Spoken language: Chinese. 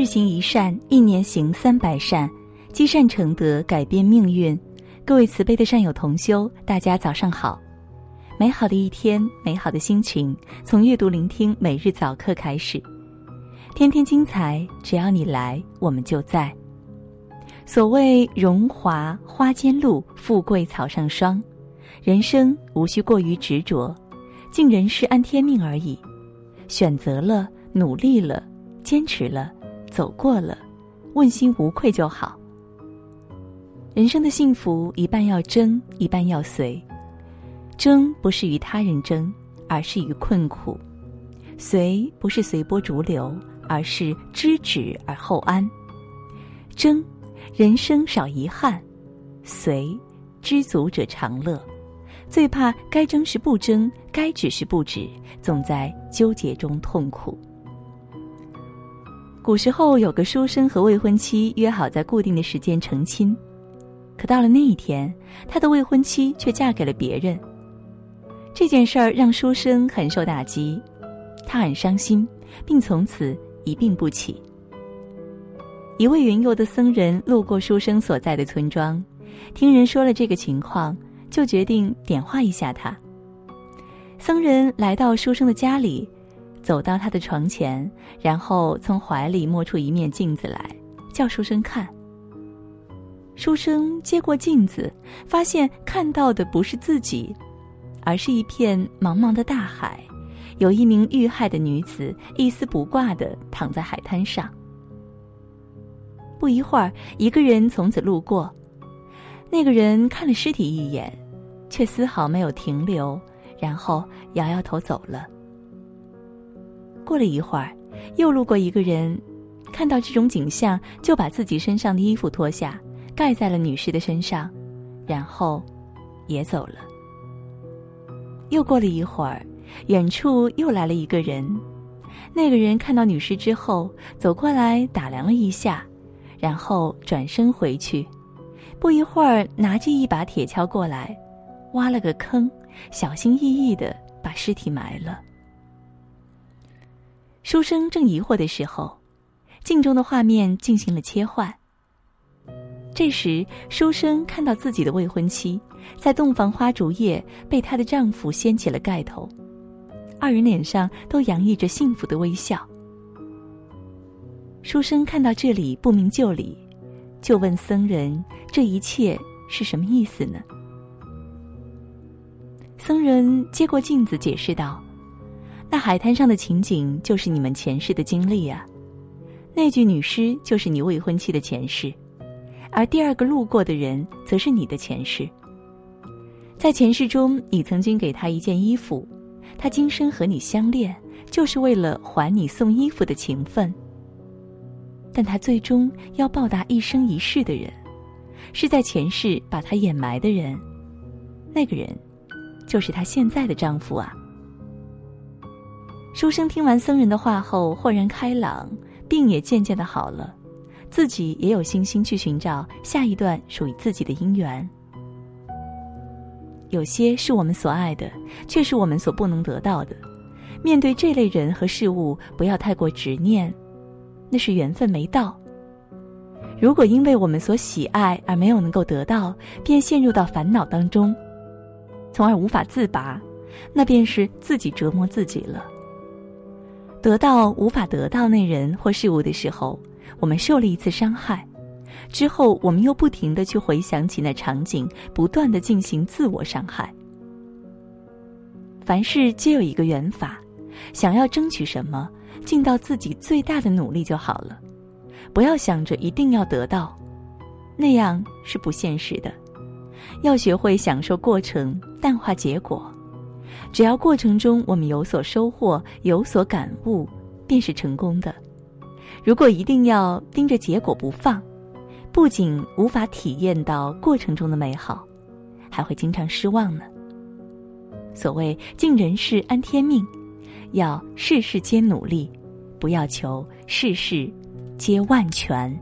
日行一善，一年行三百善，积善成德，改变命运。各位慈悲的善友同修，大家早上好！美好的一天，美好的心情，从阅读、聆听每日早课开始。天天精彩，只要你来，我们就在。所谓荣华花间露，富贵草上霜。人生无需过于执着，尽人事安天命而已。选择了，努力了，坚持了，走过了，问心无愧就好。人生的幸福，一半要争，一半要随。争不是与他人争，而是与困苦；随不是随波逐流，而是知止而后安。争。人生少遗憾，随知足者常乐。最怕该争时不争，该止时不止，总在纠结中痛苦。古时候有个书生和未婚妻约好在固定的时间成亲，可到了那一天，他的未婚妻却嫁给了别人。这件事儿让书生很受打击，他很伤心，并从此一病不起。一位云游的僧人路过书生所在的村庄，听人说了这个情况，就决定点化一下他。僧人来到书生的家里，走到他的床前，然后从怀里摸出一面镜子来，叫书生看。书生接过镜子，发现看到的不是自己，而是一片茫茫的大海，有一名遇害的女子一丝不挂地躺在海滩上。不一会儿，一个人从此路过。那个人看了尸体一眼，却丝毫没有停留，然后摇摇头走了。过了一会儿，又路过一个人，看到这种景象，就把自己身上的衣服脱下，盖在了女尸的身上，然后也走了。又过了一会儿，远处又来了一个人，那个人看到女尸之后，走过来打量了一下。然后转身回去，不一会儿拿着一把铁锹过来，挖了个坑，小心翼翼的把尸体埋了。书生正疑惑的时候，镜中的画面进行了切换。这时，书生看到自己的未婚妻在洞房花烛夜被她的丈夫掀起了盖头，二人脸上都洋溢着幸福的微笑。书生看到这里不明就里，就问僧人：“这一切是什么意思呢？”僧人接过镜子解释道：“那海滩上的情景就是你们前世的经历啊，那具女尸就是你未婚妻的前世，而第二个路过的人则是你的前世。在前世中，你曾经给他一件衣服，他今生和你相恋，就是为了还你送衣服的情分。”但他最终要报答一生一世的人，是在前世把他掩埋的人，那个人，就是她现在的丈夫啊。书生听完僧人的话后，豁然开朗，病也渐渐的好了，自己也有信心去寻找下一段属于自己的姻缘。有些是我们所爱的，却是我们所不能得到的。面对这类人和事物，不要太过执念。那是缘分没到。如果因为我们所喜爱而没有能够得到，便陷入到烦恼当中，从而无法自拔，那便是自己折磨自己了。得到无法得到那人或事物的时候，我们受了一次伤害，之后我们又不停的去回想起那场景，不断的进行自我伤害。凡事皆有一个缘法，想要争取什么。尽到自己最大的努力就好了，不要想着一定要得到，那样是不现实的。要学会享受过程，淡化结果。只要过程中我们有所收获、有所感悟，便是成功的。如果一定要盯着结果不放，不仅无法体验到过程中的美好，还会经常失望呢。所谓尽人事安天命。要事事皆努力，不要求事事皆万全。